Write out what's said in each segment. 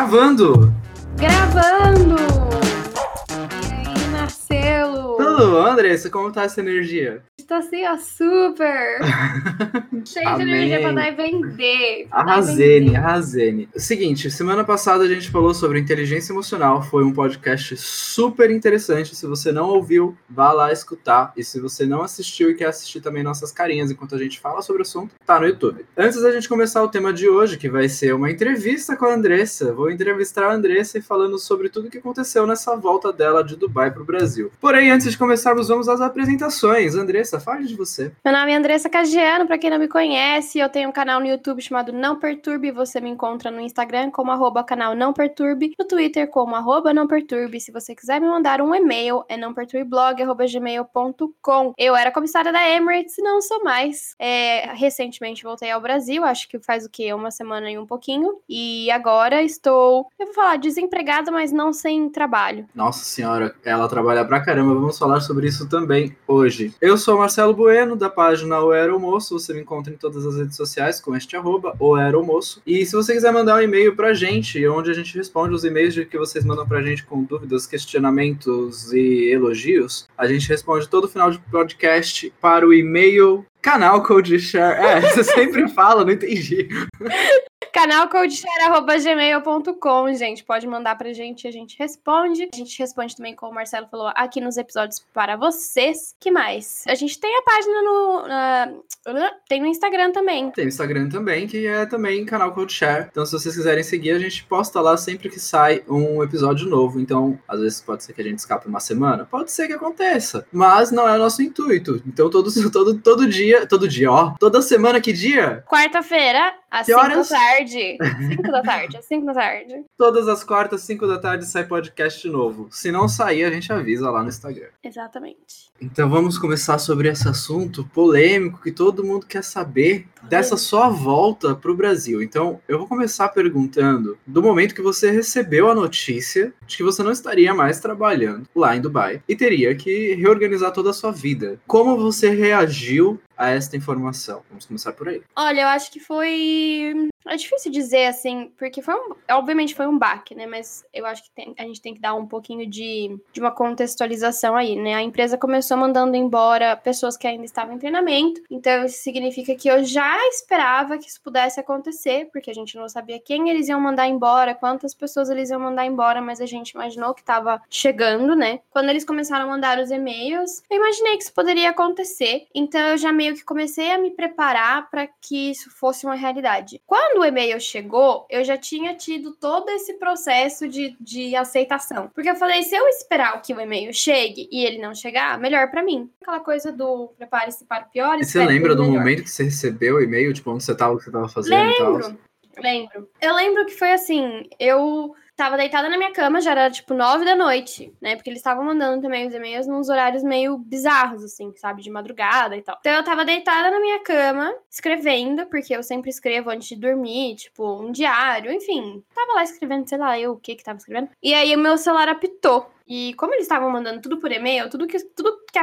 Gravando! Gravando! E aí, Marcelo? Tudo, Andressa, como tá essa energia? Está assim, ó, super! Cheio de energia pra dar e vender. Arrasene, arrasene. Seguinte, semana passada a gente falou sobre inteligência emocional. Foi um podcast super interessante. Se você não ouviu, vá lá escutar. E se você não assistiu e quer assistir também nossas carinhas enquanto a gente fala sobre o assunto, tá no YouTube. Antes da gente começar o tema de hoje, que vai ser uma entrevista com a Andressa, vou entrevistar a Andressa e falando sobre tudo o que aconteceu nessa volta dela de Dubai pro Brasil. Porém, antes de começarmos, vamos às apresentações. Andressa, fale de você. Meu nome é Andressa Cagiano, pra quem não me conhece, eu tenho um canal no YouTube chamado Não Perturbe, você me encontra no Instagram como arroba canal Não Perturbe, no Twitter como arroba Não Perturbe, se você quiser me mandar um e-mail, é nãoperturbeblog.gmail.com Eu era comissária da Emirates, não sou mais. É, recentemente voltei ao Brasil, acho que faz o quê? Uma semana e um pouquinho, e agora estou, eu vou falar, desempregada, mas não sem trabalho. Nossa senhora, ela trabalha pra caramba. Vamos falar sobre isso também hoje. Eu sou Marcelo Bueno, da página O Era o. Você me encontra em todas as redes sociais com este arroba, O Era. E se você quiser mandar um e-mail pra gente, onde a gente responde os e-mails que vocês mandam pra gente com dúvidas, questionamentos e elogios, a gente responde todo final de podcast para o e-mail canal Code Share. É, você sempre fala, não entendi. canalcodeshare.gmail.com, gente. Pode mandar pra gente e a gente responde. A gente responde também, como o Marcelo falou, aqui nos episódios para vocês. que mais? A gente tem a página no. ah, tem no Instagram também. Tem o Instagram também, que é também canal Code Share. Então, se vocês quiserem seguir, a gente posta lá sempre que sai um episódio novo. Então, às vezes pode ser que a gente escape uma semana, pode ser que aconteça, mas não é o nosso intuito. Então, todo, todo, todo dia, todo dia, ó, toda semana, que dia? Quarta-feira, às Que 5 horas? da tarde. 5 da tarde, às 5 da tarde. Todas as quartas, 5 da tarde, sai podcast novo. Se não sair, a gente avisa lá no Instagram. Exatamente. Então vamos começar sobre esse assunto polêmico que todo mundo quer saber dessa sua volta para o Brasil. Então eu vou começar perguntando do momento que você recebeu a notícia de que você não estaria mais trabalhando lá em Dubai e teria que reorganizar toda a sua vida. Como você reagiu a esta informação? Vamos começar por aí. Olha, eu acho que foi. É difícil dizer assim, porque foi um. Obviamente foi um baque, né? Mas eu acho que tem- a gente tem que dar um pouquinho de, de uma contextualização aí, né? A empresa começou mandando embora pessoas que ainda estavam em treinamento. Então, isso significa que eu já esperava que isso pudesse acontecer, porque a gente não sabia quem eles iam mandar embora, quantas pessoas eles iam mandar embora, mas a gente imaginou que estava chegando, né? Quando eles começaram a mandar os e-mails, eu imaginei que isso poderia acontecer. Então, eu já meio que comecei a me preparar para que isso fosse uma realidade. Quando o e-mail chegou, eu já tinha tido todo esse processo de, de aceitação. Porque eu falei, se eu esperar que o e-mail chegue e ele não chegar, melhor para mim. Aquela coisa do prepare-se para o pior. E você lembra do melhor. momento que você recebeu o e-mail, tipo, onde você estava, o que você estava fazendo e tal? Lembro, lembro. Eu lembro que foi assim, eu tava deitada na minha cama, já era tipo nove da noite, né? Porque eles estavam mandando também os e-mails nos horários meio bizarros, assim, sabe? De madrugada e tal. Então eu tava deitada na minha cama, escrevendo, porque eu sempre escrevo antes de dormir, tipo, um diário, enfim. Tava lá escrevendo, sei lá, eu o que que tava escrevendo. E aí o meu celular apitou. E como eles estavam mandando tudo por e-mail, tudo que, tudo que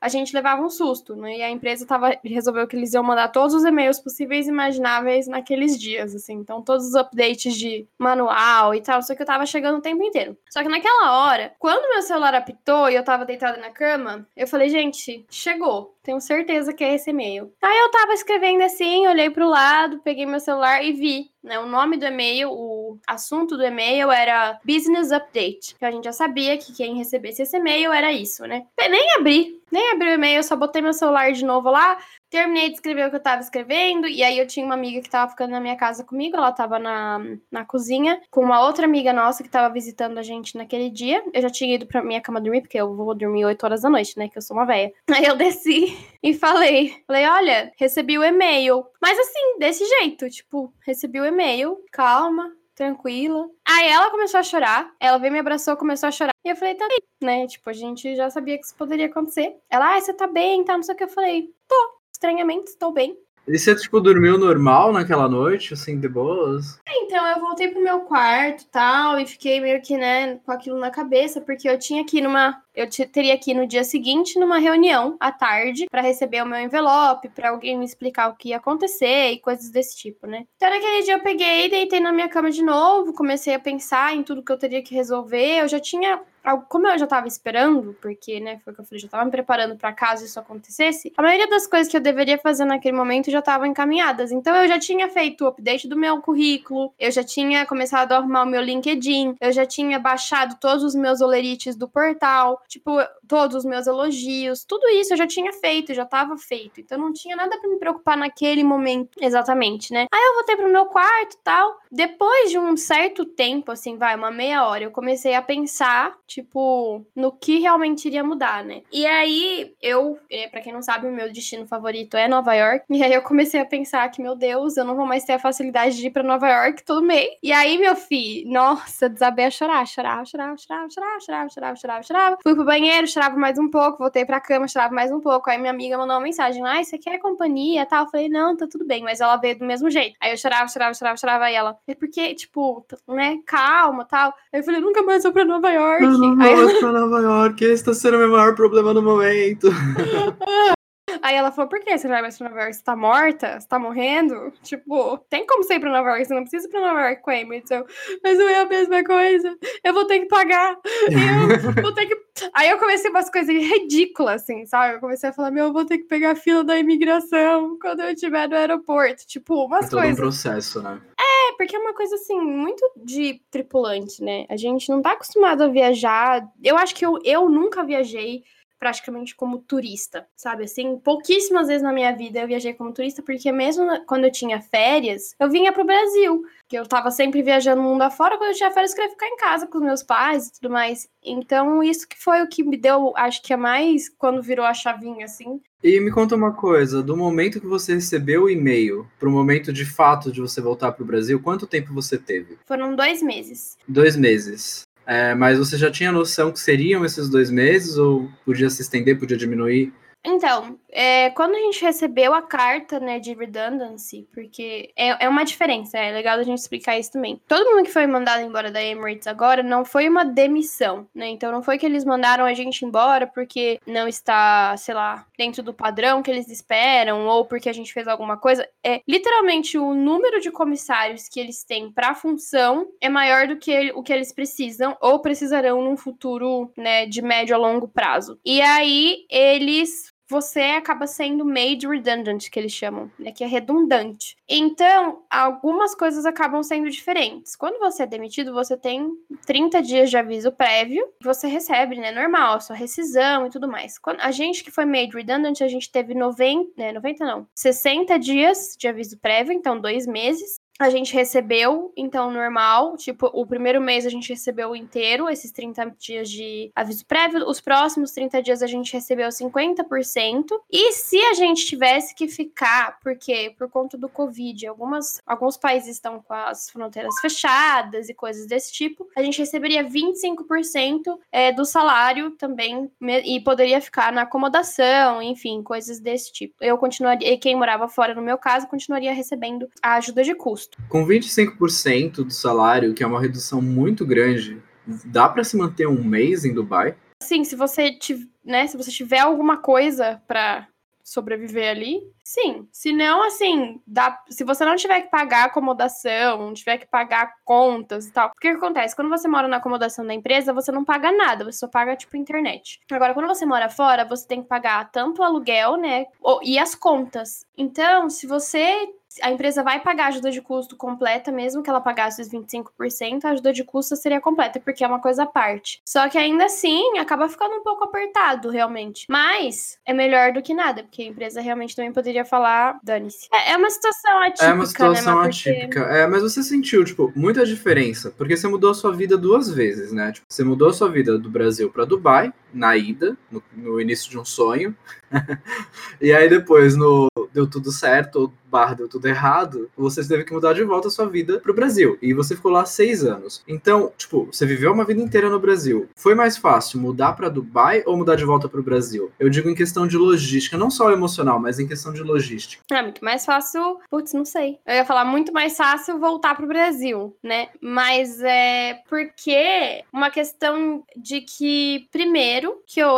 a gente levava um susto, né? E a empresa tava, resolveu que eles iam mandar todos os e-mails possíveis e imagináveis naqueles dias, assim. Então, todos os updates de manual e tal, só que eu tava chegando o tempo inteiro. Só que naquela hora, quando meu celular apitou e eu tava deitada na cama, eu falei, gente, chegou. Tenho certeza que é esse e-mail. Aí eu tava escrevendo assim, olhei pro lado, peguei meu celular e vi, né? O nome do e-mail, o assunto do e-mail era Business Update. Que a gente já sabia que quem recebesse esse e-mail era isso, né? Nem abri, nem abri o e-mail, só botei meu celular de novo lá, terminei de escrever o que eu tava escrevendo, e aí eu tinha uma amiga que tava ficando na minha casa comigo, ela tava na, na cozinha, com uma outra amiga nossa que tava visitando a gente naquele dia. Eu já tinha ido pra minha cama dormir, porque eu vou dormir 8 horas da noite, né? Que eu sou uma véia. Aí eu desci e falei, falei, olha, recebi o e-mail. Mas assim, desse jeito, tipo, recebi o e-mail, calma, tranquila. Aí ela começou a chorar, ela veio me abraçou, começou a chorar. E eu falei, tá bem, né? Tipo, a gente já sabia que isso poderia acontecer. Ela, ah, você tá bem, tá, não sei o que. Eu falei, tô, estranhamente, estou bem. E você, tipo, dormiu normal naquela noite, assim, de boas? Então, eu voltei pro meu quarto tal, e fiquei meio que, né, com aquilo na cabeça, porque eu tinha aqui numa. Eu teria aqui no dia seguinte, numa reunião à tarde, para receber o meu envelope, para alguém me explicar o que ia acontecer e coisas desse tipo, né? Então, naquele dia eu peguei, deitei na minha cama de novo, comecei a pensar em tudo que eu teria que resolver. Eu já tinha como eu já tava esperando, porque, né, foi o que eu falei, já tava me preparando para caso isso acontecesse, a maioria das coisas que eu deveria fazer naquele momento já estavam encaminhadas. Então eu já tinha feito o update do meu currículo, eu já tinha começado a arrumar o meu LinkedIn, eu já tinha baixado todos os meus olerites do portal, tipo, todos os meus elogios, tudo isso eu já tinha feito, já tava feito. Então não tinha nada para me preocupar naquele momento exatamente, né? Aí eu voltei pro meu quarto e tal. Depois de um certo tempo, assim, vai, uma meia hora, eu comecei a pensar, tipo, no que realmente iria mudar, né? E aí, eu, é, para quem não sabe, o meu destino favorito é Nova York. E aí eu comecei a pensar que, meu Deus, eu não vou mais ter a facilidade de ir pra Nova York todo mês. E aí, meu filho, nossa, desabei a chorar, chorava, chorava, chorava, chorava, chorava, chorava, chorava, chorava. Fui pro banheiro, chorava mais um pouco, voltei pra cama, chorava mais um pouco. Aí minha amiga mandou uma mensagem, ai, você quer companhia tal? Eu falei, não, tá tudo bem, mas ela veio do mesmo jeito. Aí eu chorava, chorava, chorava, chorava, aí ela, é porque, tipo, né, calma tal. Aí eu falei, nunca mais vou pra Nova York. Não, aí ela... pra Nova York, esse tá sendo o meu maior problema no momento. Aí ela falou, por que você não vai mais pra Nova York? Você tá morta? Você tá morrendo? Tipo, tem como você ir pra Nova York? Você não precisa ir pra Nova York com a Amy. Então, mas não é a mesma coisa. Eu vou ter que pagar. eu vou ter que... Aí eu comecei umas coisas ridículas, assim, sabe? Eu comecei a falar, meu, eu vou ter que pegar a fila da imigração quando eu estiver no aeroporto. Tipo, umas é todo coisas. um processo, né? É, porque é uma coisa, assim, muito de tripulante, né? A gente não tá acostumado a viajar. Eu acho que eu, eu nunca viajei praticamente como turista, sabe? Assim, pouquíssimas vezes na minha vida eu viajei como turista, porque mesmo quando eu tinha férias, eu vinha pro Brasil, que eu tava sempre viajando mundo afora, quando eu tinha férias eu queria ficar em casa com os meus pais e tudo mais. Então, isso que foi o que me deu, acho que é mais quando virou a chavinha, assim. E me conta uma coisa, do momento que você recebeu o e-mail pro momento de fato de você voltar pro Brasil, quanto tempo você teve? Foram dois meses. Dois meses. É, mas você já tinha noção que seriam esses dois meses ou podia se estender, podia diminuir? Então, é, quando a gente recebeu a carta né, de redundancy, porque é, é uma diferença, é legal a gente explicar isso também. Todo mundo que foi mandado embora da Emirates agora não foi uma demissão, né? Então não foi que eles mandaram a gente embora porque não está, sei lá, dentro do padrão que eles esperam ou porque a gente fez alguma coisa. É literalmente o número de comissários que eles têm para a função é maior do que o que eles precisam ou precisarão num futuro, né, de médio a longo prazo. E aí eles você acaba sendo made redundant, que eles chamam, né? Que é redundante. Então, algumas coisas acabam sendo diferentes. Quando você é demitido, você tem 30 dias de aviso prévio, você recebe, né? Normal, sua rescisão e tudo mais. Quando, a gente que foi made redundant, a gente teve 90, né, 90 não, 60 dias de aviso prévio, então dois meses a gente recebeu, então, normal. Tipo, o primeiro mês a gente recebeu inteiro, esses 30 dias de aviso prévio. Os próximos 30 dias a gente recebeu 50%. E se a gente tivesse que ficar, porque por conta do Covid, algumas, alguns países estão com as fronteiras fechadas e coisas desse tipo, a gente receberia 25% é, do salário também e poderia ficar na acomodação, enfim, coisas desse tipo. Eu continuaria, e quem morava fora, no meu caso, continuaria recebendo a ajuda de custo custo. Com 25% do salário, que é uma redução muito grande, dá para se manter um mês em Dubai? Sim, se você, né, se você tiver alguma coisa para sobreviver ali, sim. Se não, assim, dá, se você não tiver que pagar acomodação, não tiver que pagar contas e tal. O que, que acontece? Quando você mora na acomodação da empresa, você não paga nada, você só paga, tipo, internet. Agora, quando você mora fora, você tem que pagar tanto o aluguel, né, e as contas. Então, se você a empresa vai pagar a ajuda de custo completa, mesmo que ela pagasse os 25%, a ajuda de custo seria completa, porque é uma coisa à parte. Só que ainda assim, acaba ficando um pouco apertado, realmente. Mas é melhor do que nada, porque a empresa realmente também poderia falar, dane-se. É, é, uma situação atípica, É uma situação né, atípica. Porque... É, mas você sentiu, tipo, muita diferença, porque você mudou a sua vida duas vezes, né? Tipo, você mudou a sua vida do Brasil para Dubai, na ida, no, no início de um sonho. e aí depois, no, deu tudo certo, barra deu tudo errado, você teve que mudar de volta a sua vida pro Brasil. E você ficou lá seis anos. Então, tipo, você viveu uma vida inteira no Brasil. Foi mais fácil mudar para Dubai ou mudar de volta pro Brasil? Eu digo em questão de logística, não só emocional, mas em questão de logística. É muito mais fácil. Putz, não sei. Eu ia falar muito mais fácil voltar pro Brasil, né? Mas é porque uma questão de que, primeiro, que eu,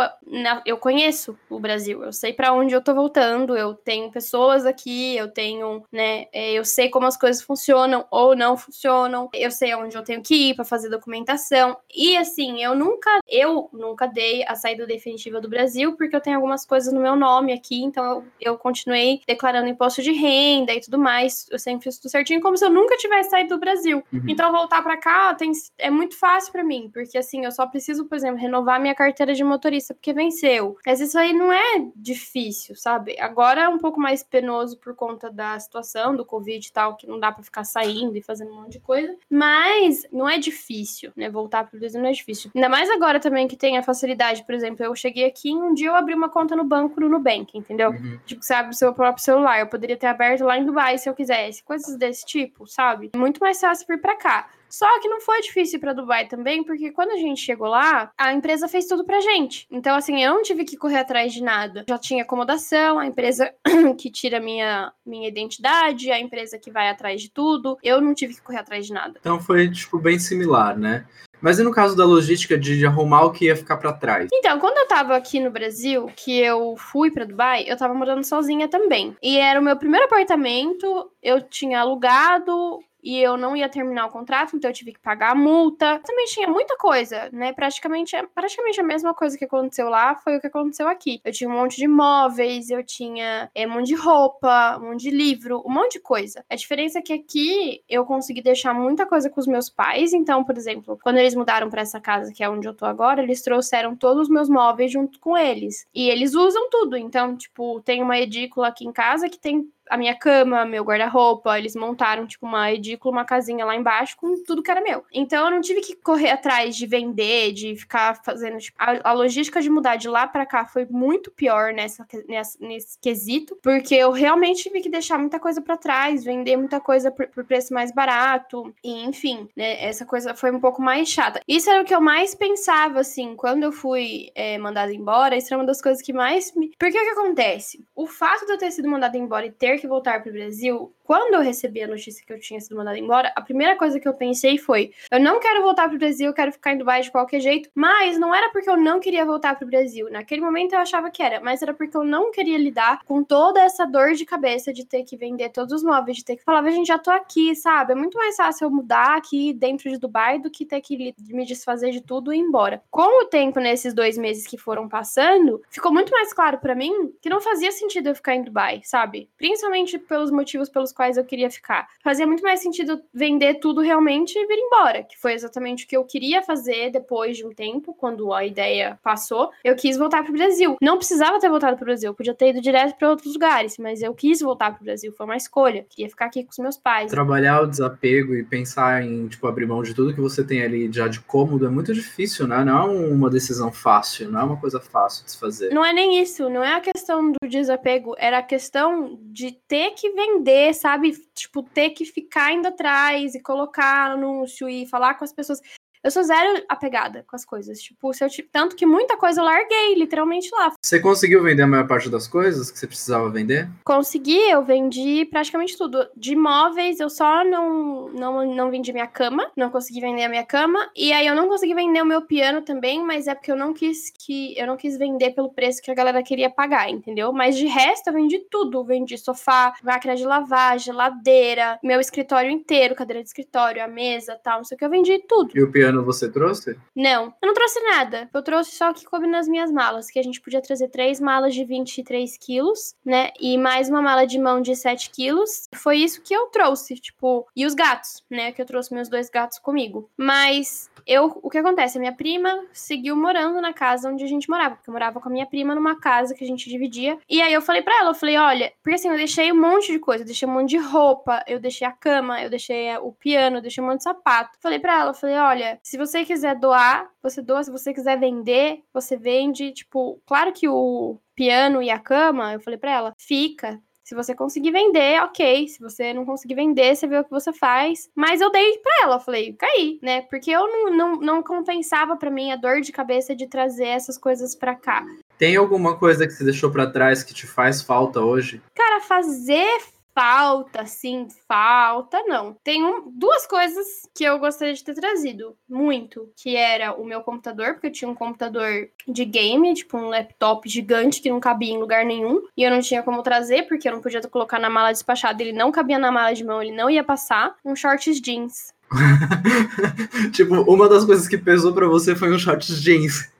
eu conheço o Brasil, eu sei para onde eu tô voltando, eu tenho pessoas aqui, eu tenho, né? É, eu sei como as coisas funcionam ou não funcionam, eu sei onde eu tenho que ir para fazer documentação. E assim, eu nunca, eu nunca dei a saída definitiva do Brasil, porque eu tenho algumas coisas no meu nome aqui, então eu, eu continuei declarando imposto de renda e tudo mais. Eu sempre fiz tudo certinho, como se eu nunca tivesse saído do Brasil. Uhum. Então, voltar para cá tem, é muito fácil para mim, porque assim, eu só preciso, por exemplo, renovar minha carteira de motorista, porque venceu. Mas isso aí não é difícil, sabe? Agora é um pouco mais penoso por conta da situação do Covid e tal, que não dá para ficar saindo e fazendo um monte de coisa. Mas não é difícil, né? Voltar pro Brasil não é difícil. Ainda mais agora também que tem a facilidade, por exemplo, eu cheguei aqui um dia eu abri uma conta no banco no Nubank, entendeu? Uhum. Tipo, você abre o seu próprio celular. Eu poderia ter aberto lá em Dubai se eu quisesse. Coisas desse tipo, sabe? Muito mais fácil vir pra cá. Só que não foi difícil para Dubai também, porque quando a gente chegou lá, a empresa fez tudo pra gente. Então, assim, eu não tive que correr atrás de nada. Já tinha acomodação, a empresa que tira minha, minha identidade, a empresa que vai atrás de tudo. Eu não tive que correr atrás de nada. Então foi, tipo, bem similar, né? Mas e no caso da logística de arrumar o que ia ficar para trás? Então, quando eu tava aqui no Brasil, que eu fui para Dubai, eu tava morando sozinha também. E era o meu primeiro apartamento, eu tinha alugado e eu não ia terminar o contrato, então eu tive que pagar a multa. Também tinha muita coisa, né? Praticamente, praticamente a mesma coisa que aconteceu lá foi o que aconteceu aqui. Eu tinha um monte de móveis, eu tinha é, um monte de roupa, um monte de livro, um monte de coisa. A diferença é que aqui eu consegui deixar muita coisa com os meus pais. Então, por exemplo, quando eles mudaram para essa casa, que é onde eu tô agora, eles trouxeram todos os meus móveis junto com eles. E eles usam tudo. Então, tipo, tem uma edícula aqui em casa que tem a minha cama, meu guarda-roupa, eles montaram, tipo, uma edícula, uma casinha lá embaixo com tudo que era meu. Então eu não tive que correr atrás de vender, de ficar fazendo, tipo, a, a logística de mudar de lá para cá foi muito pior nessa, nessa, nesse quesito, porque eu realmente tive que deixar muita coisa para trás, vender muita coisa por, por, preço mais barato, e enfim, né, essa coisa foi um pouco mais chata. Isso era o que eu mais pensava, assim, quando eu fui é, mandada embora, isso era uma das coisas que mais me... Porque o que acontece? O fato de eu ter sido mandada embora e ter que voltar para o Brasil, quando eu recebi a notícia que eu tinha sido mandada embora, a primeira coisa que eu pensei foi: eu não quero voltar para o Brasil, eu quero ficar em Dubai de qualquer jeito. Mas não era porque eu não queria voltar para o Brasil. Naquele momento eu achava que era, mas era porque eu não queria lidar com toda essa dor de cabeça de ter que vender todos os móveis, de ter que falar, gente, já tô aqui, sabe? É muito mais fácil eu mudar aqui dentro de Dubai do que ter que me desfazer de tudo e ir embora. Com o tempo nesses dois meses que foram passando, ficou muito mais claro para mim que não fazia sentido eu ficar em Dubai, sabe? Principalmente pelos motivos pelos quais eu queria ficar. Fazia muito mais sentido vender tudo realmente e vir embora, que foi exatamente o que eu queria fazer depois de um tempo, quando a ideia passou. Eu quis voltar pro Brasil. Não precisava ter voltado pro Brasil, podia ter ido direto para outros lugares, mas eu quis voltar pro Brasil, foi uma escolha. Queria ficar aqui com os meus pais. Trabalhar o desapego e pensar em, tipo, abrir mão de tudo que você tem ali já de cômodo é muito difícil, né? Não é uma decisão fácil, não é uma coisa fácil de se fazer. Não é nem isso, não é a questão do desapego, era a questão de ter que vender, sabe? Tipo, ter que ficar indo atrás e colocar anúncio e falar com as pessoas. Eu sou zero apegada com as coisas. Tipo, se eu tanto que muita coisa eu larguei, literalmente lá. Você conseguiu vender a maior parte das coisas que você precisava vender? Consegui, eu vendi praticamente tudo. De móveis, eu só não, não, não vendi minha cama, não consegui vender a minha cama. E aí eu não consegui vender o meu piano também, mas é porque eu não quis que eu não quis vender pelo preço que a galera queria pagar, entendeu? Mas de resto eu vendi tudo. Vendi sofá, máquina de lavar, geladeira, meu escritório inteiro, cadeira de escritório, a mesa, tal, não sei o que, eu vendi tudo. E o piano piano você trouxe? Não, eu não trouxe nada. Eu trouxe só o que coube nas minhas malas, que a gente podia trazer três malas de 23 quilos, né? E mais uma mala de mão de 7 quilos. Foi isso que eu trouxe, tipo. E os gatos, né? Que eu trouxe meus dois gatos comigo. Mas eu, o que acontece? A minha prima seguiu morando na casa onde a gente morava, porque eu morava com a minha prima numa casa que a gente dividia. E aí eu falei para ela, eu falei, olha, porque assim, eu deixei um monte de coisa, eu deixei um monte de roupa, eu deixei a cama, eu deixei o piano, eu deixei um monte de sapato. Falei para ela, eu falei, olha, se você quiser doar, você doa, se você quiser vender, você vende, tipo, claro que o piano e a cama, eu falei para ela, fica, Se você conseguir vender, ok. Se você não conseguir vender, você vê o que você faz. Mas eu dei pra ela, falei, caí, né? Porque eu não, não, não compensava para mim a dor de cabeça de trazer essas coisas para cá. Tem alguma coisa que você deixou para trás que te faz falta hoje? Cara, fazer falta, sim, falta, não. Tem um, duas coisas que eu gostaria de ter trazido muito, que era o meu computador, porque eu tinha um computador de game, tipo um laptop gigante que não cabia em lugar nenhum, e eu não tinha como trazer, porque eu não podia colocar na mala despachada, ele não cabia na mala de mão, ele não ia passar, um shorts jeans. tipo, uma das coisas que pesou para você foi um shorts jeans.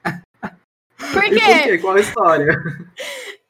Por quê? por quê? Qual a história?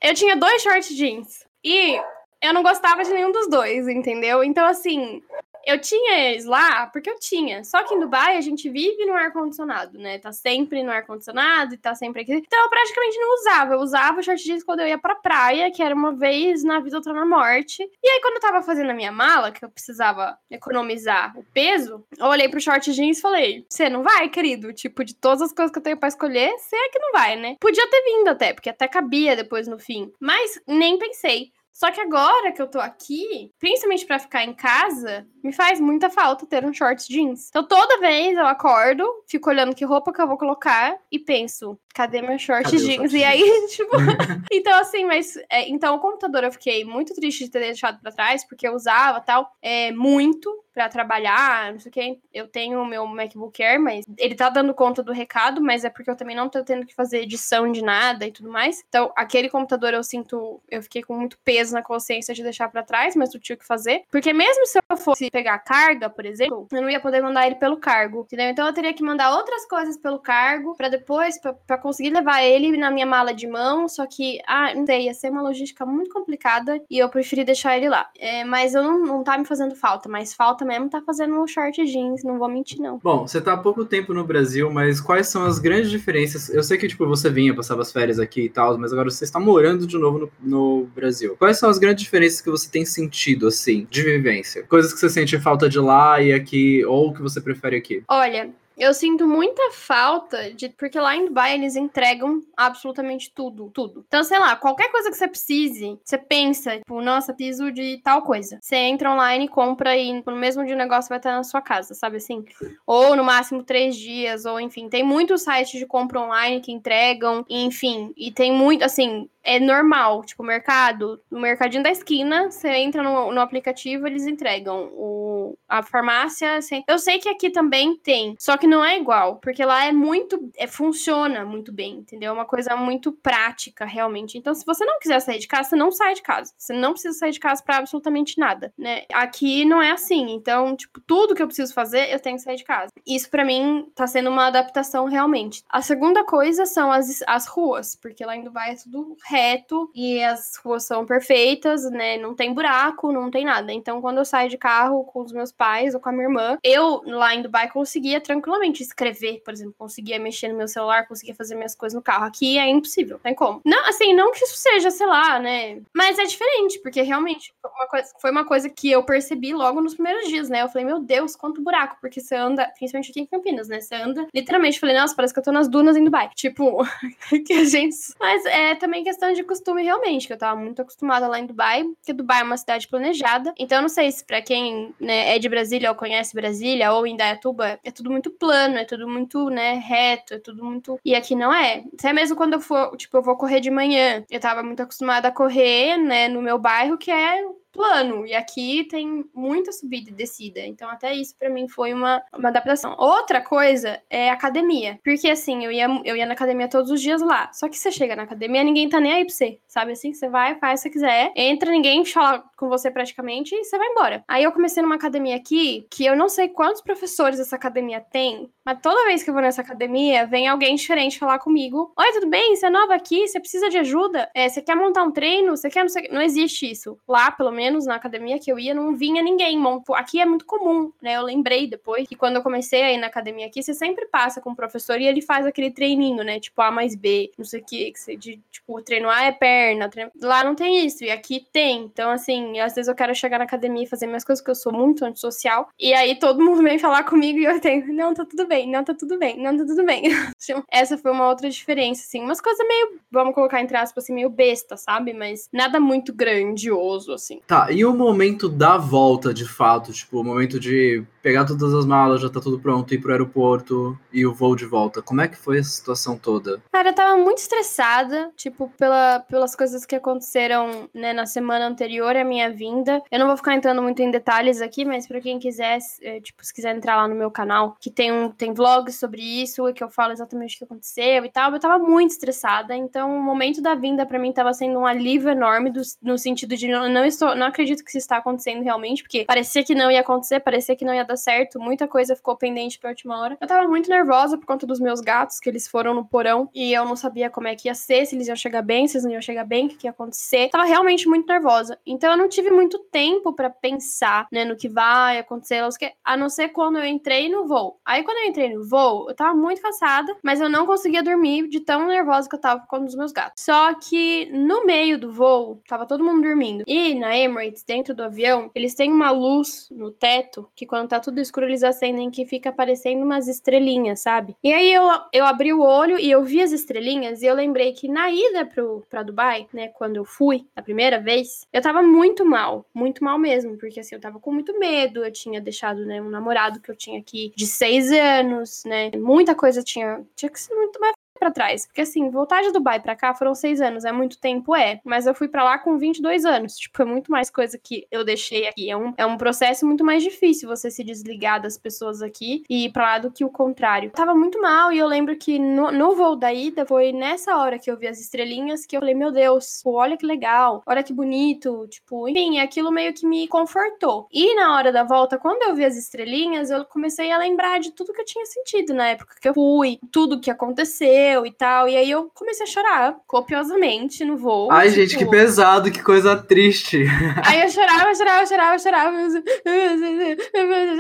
Eu tinha dois shorts jeans. E eu não gostava de nenhum dos dois, entendeu? Então, assim, eu tinha eles lá porque eu tinha. Só que em Dubai a gente vive no ar-condicionado, né? Tá sempre no ar-condicionado e tá sempre aqui. Então eu praticamente não usava. Eu usava short jeans quando eu ia pra praia, que era uma vez na vida, outra na morte. E aí, quando eu tava fazendo a minha mala, que eu precisava economizar o peso, eu olhei pro short jeans e falei: Você não vai, querido? Tipo, de todas as coisas que eu tenho pra escolher, você é que não vai, né? Podia ter vindo até, porque até cabia depois no fim. Mas nem pensei. Só que agora que eu tô aqui, principalmente para ficar em casa, me faz muita falta ter um shorts jeans. Então toda vez eu acordo, fico olhando que roupa que eu vou colocar e penso, cadê meu short cadê jeans? E aí, tipo, então assim, mas é, então o computador eu fiquei muito triste de ter deixado para trás, porque eu usava tal, é muito para trabalhar, não sei o que. Eu tenho o meu MacBook Air, mas ele tá dando conta do recado, mas é porque eu também não tô tendo que fazer edição de nada e tudo mais. Então, aquele computador eu sinto, eu fiquei com muito peso na consciência de deixar para trás, mas eu tinha que fazer. Porque mesmo se eu fosse pegar carga, por exemplo, eu não ia poder mandar ele pelo cargo, entendeu? Então eu teria que mandar outras coisas pelo cargo para depois para conseguir levar ele na minha mala de mão, só que ah, não sei, ia ser uma logística muito complicada e eu preferi deixar ele lá. É, mas eu não, não tá me fazendo falta, mas falta mesmo tá fazendo um short jeans, não vou mentir, não. Bom, você tá há pouco tempo no Brasil, mas quais são as grandes diferenças? Eu sei que, tipo, você vinha, passava as férias aqui e tal, mas agora você está morando de novo no, no Brasil. Quais são as grandes diferenças que você tem sentido, assim, de vivência? Coisas que você sente falta de lá e aqui, ou que você prefere aqui? Olha, eu sinto muita falta de. Porque lá em Dubai eles entregam absolutamente tudo, tudo. Então, sei lá, qualquer coisa que você precise, você pensa, tipo, nossa, piso de tal coisa. Você entra online, compra e no mesmo dia o negócio vai estar na sua casa, sabe assim? Ou no máximo três dias, ou enfim. Tem muitos sites de compra online que entregam, enfim. E tem muito, assim, é normal, tipo, mercado, no mercadinho da esquina, você entra no, no aplicativo, eles entregam. O, a farmácia, assim, eu sei que aqui também tem, só que não é igual, porque lá é muito, é, funciona muito bem, entendeu? É uma coisa muito prática, realmente. Então, se você não quiser sair de casa, você não sai de casa. Você não precisa sair de casa para absolutamente nada, né? Aqui não é assim. Então, tipo, tudo que eu preciso fazer, eu tenho que sair de casa. Isso para mim tá sendo uma adaptação realmente. A segunda coisa são as, as ruas, porque lá em Dubai é tudo reto e as ruas são perfeitas, né? Não tem buraco, não tem nada. Então, quando eu saio de carro com os meus pais ou com a minha irmã, eu lá em Dubai conseguia tranquilamente escrever, por exemplo, conseguia mexer no meu celular, conseguia fazer minhas coisas no carro. Aqui é impossível, não tem como. Não, assim, não que isso seja, sei lá, né? Mas é diferente, porque realmente foi uma coisa, foi uma coisa que eu percebi logo nos primeiros dias, né? Eu falei, meu Deus, quanto buraco, porque você anda, principalmente aqui em Campinas, né? Você anda, literalmente, falei, nossa, parece que eu tô nas dunas em Dubai. Tipo, que a gente. Mas é também questão questão de costume realmente, que eu tava muito acostumada lá em Dubai, porque Dubai é uma cidade planejada. Então eu não sei se para quem né, é de Brasília ou conhece Brasília ou Indaiatuba, é tudo muito plano, é tudo muito, né, reto, é tudo muito. E aqui não é. Até mesmo quando eu for, tipo, eu vou correr de manhã, eu tava muito acostumada a correr, né, no meu bairro, que é plano. E aqui tem muita subida e descida. Então, até isso para mim foi uma, uma adaptação. Outra coisa é academia. Porque assim, eu ia, eu ia na academia todos os dias lá. Só que você chega na academia, ninguém tá nem aí pra você. Sabe assim? Você vai, faz o que você quiser. Entra, ninguém fala com você praticamente e você vai embora. Aí eu comecei numa academia aqui, que eu não sei quantos professores essa academia tem, mas toda vez que eu vou nessa academia, vem alguém diferente falar comigo. Oi, tudo bem? Você é nova aqui? Você precisa de ajuda? É, você quer montar um treino? Você quer não sei... Não existe isso. Lá, pelo menos menos na academia que eu ia, não vinha ninguém. Aqui é muito comum, né? Eu lembrei depois que quando eu comecei a ir na academia aqui, você sempre passa com o professor e ele faz aquele treininho, né? Tipo A mais B, não sei o que, que você, de, tipo, treino A é perna. Treino... Lá não tem isso, e aqui tem. Então, assim, às vezes eu quero chegar na academia e fazer minhas coisas, porque eu sou muito antissocial. E aí todo mundo vem falar comigo e eu tenho, não, tá tudo bem, não, tá tudo bem, não, tá tudo bem. Essa foi uma outra diferença, assim. Umas coisas meio, vamos colocar entre aspas, assim, meio besta, sabe? Mas nada muito grandioso, assim. Tá, e o momento da volta, de fato? Tipo, o momento de pegar todas as malas, já tá tudo pronto, ir pro aeroporto e o voo de volta. Como é que foi essa situação toda? Cara, eu tava muito estressada, tipo, pela, pelas coisas que aconteceram, né, na semana anterior à minha vinda. Eu não vou ficar entrando muito em detalhes aqui, mas para quem quiser, é, tipo, se quiser entrar lá no meu canal, que tem um tem vlogs sobre isso, que eu falo exatamente o que aconteceu e tal, eu tava muito estressada, então o momento da vinda para mim tava sendo um alívio enorme do, no sentido de não estou, não acredito que isso está acontecendo realmente, porque parecia que não ia acontecer, parecia que não ia dar certo, muita coisa ficou pendente pra última hora. Eu tava muito nervosa por conta dos meus gatos, que eles foram no porão e eu não sabia como é que ia ser, se eles iam chegar bem, se eles não iam chegar bem, o que, ia acontecer. tava realmente muito nervosa. Então eu não tive muito tempo para pensar, né, no que vai acontecer, a não ser quando eu entrei no voo. Aí quando eu entrei no voo, eu tava muito cansada, mas eu não conseguia dormir de tão nervosa que eu tava por conta dos meus gatos. Só que no meio do voo, tava todo mundo dormindo. E na Emirates, dentro do avião, eles têm uma luz no teto que quando tá tudo escuro eles acendem que fica aparecendo umas estrelinhas, sabe? E aí eu, eu abri o olho e eu vi as estrelinhas e eu lembrei que na ida pro, pra Dubai, né, quando eu fui a primeira vez, eu tava muito mal, muito mal mesmo, porque assim, eu tava com muito medo, eu tinha deixado, né, um namorado que eu tinha aqui de seis anos, né, muita coisa tinha, tinha que ser muito mais para trás. Porque assim, voltar de Dubai para cá foram seis anos, é muito tempo, é. Mas eu fui para lá com 22 anos. Tipo, é muito mais coisa que eu deixei aqui. É um, é um processo muito mais difícil você se desligar das pessoas aqui e ir pra lá do que o contrário. Eu tava muito mal e eu lembro que no, no voo da ida foi nessa hora que eu vi as estrelinhas que eu falei, meu Deus, olha que legal, olha que bonito. Tipo, enfim, aquilo meio que me confortou. E na hora da volta, quando eu vi as estrelinhas, eu comecei a lembrar de tudo que eu tinha sentido na época que eu fui, tudo que aconteceu e tal. E aí eu comecei a chorar copiosamente no voo. Ai, tipo... gente, que pesado, que coisa triste. Aí eu chorava, chorava, chorava, chorava.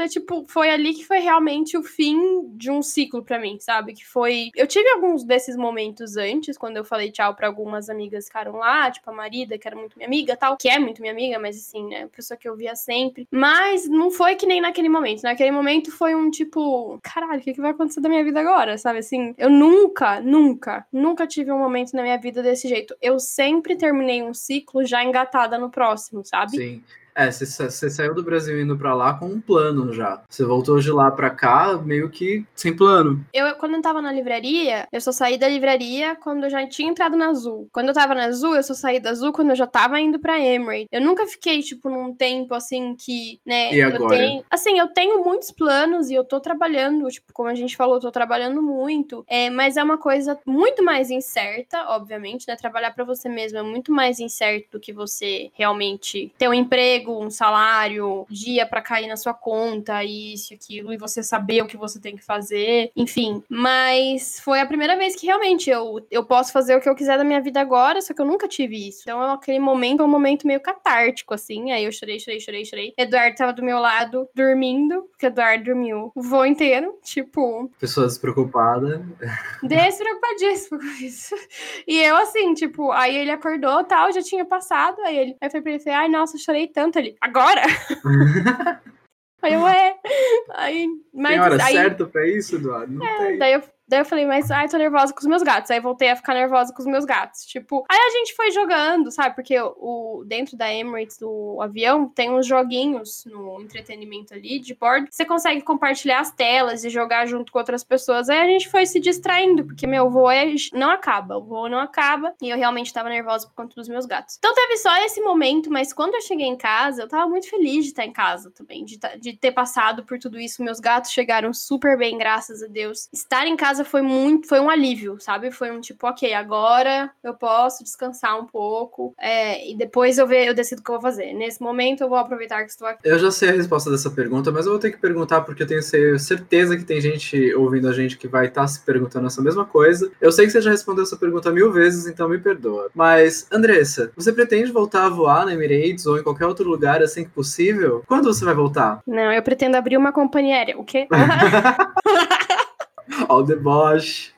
tipo, foi ali que foi realmente o fim de um ciclo para mim, sabe? Que foi. Eu tive alguns desses momentos antes, quando eu falei tchau para algumas amigas que ficaram lá, tipo a Marida, que era muito minha amiga tal, que é muito minha amiga, mas assim, né? Pessoa que eu via sempre. Mas não foi que nem naquele momento. Naquele momento foi um tipo, caralho, o que, que vai acontecer da minha vida agora? Sabe assim? Eu nunca, nunca, nunca tive um momento na minha vida desse jeito. Eu sempre terminei um ciclo já engatada no próximo, sabe? Sim. É, você saiu do Brasil indo para lá com um plano já. Você voltou de lá para cá meio que sem plano. Eu, quando eu tava na livraria, eu só saí da livraria quando eu já tinha entrado na Azul. Quando eu tava na Azul, eu só saí da Azul quando eu já tava indo pra Emery. Eu nunca fiquei, tipo, num tempo assim que, né? E agora? Eu tenho, assim, eu tenho muitos planos e eu tô trabalhando, tipo, como a gente falou, eu tô trabalhando muito. É, mas é uma coisa muito mais incerta, obviamente, né? Trabalhar para você mesmo é muito mais incerto do que você realmente ter um emprego emprego, um salário, dia para cair na sua conta, isso, aquilo, e você saber o que você tem que fazer, enfim. Mas foi a primeira vez que realmente eu, eu posso fazer o que eu quiser da minha vida agora, só que eu nunca tive isso. Então, aquele momento é um momento meio catártico, assim. Aí eu chorei, chorei, chorei, chorei. Eduardo tava do meu lado, dormindo, porque Eduardo dormiu o voo inteiro, tipo. Pessoa despreocupada. Despreocupadíssimo com isso. E eu, assim, tipo, aí ele acordou tal, já tinha passado. Aí ele aí foi pra ele ai, nossa, chorei tanto Agora? aí eu, é. Aí, mas, tem hora aí, certa pra isso, Eduardo? Não é, tem. Daí eu Daí eu falei, mas ai, tô nervosa com os meus gatos. Aí voltei a ficar nervosa com os meus gatos. Tipo, aí a gente foi jogando, sabe? Porque o, dentro da Emirates, do avião, tem uns joguinhos no entretenimento ali de bordo. Você consegue compartilhar as telas e jogar junto com outras pessoas. Aí a gente foi se distraindo, porque meu voo é, não acaba. O voo não acaba. E eu realmente tava nervosa por conta dos meus gatos. Então teve só esse momento, mas quando eu cheguei em casa, eu tava muito feliz de estar em casa também, de, de ter passado por tudo isso. Meus gatos chegaram super bem, graças a Deus. Estar em casa foi muito, foi um alívio, sabe? Foi um tipo, ok, agora eu posso descansar um pouco é, e depois eu ver, eu decido o que eu vou fazer. Nesse momento eu vou aproveitar que estou aqui. Eu já sei a resposta dessa pergunta, mas eu vou ter que perguntar porque eu tenho certeza que tem gente ouvindo a gente que vai estar tá se perguntando essa mesma coisa. Eu sei que você já respondeu essa pergunta mil vezes, então me perdoa. Mas, Andressa, você pretende voltar a voar na Emirates ou em qualquer outro lugar assim que possível? Quando você vai voltar? Não, eu pretendo abrir uma companhia aérea. O quê? All the Bosch.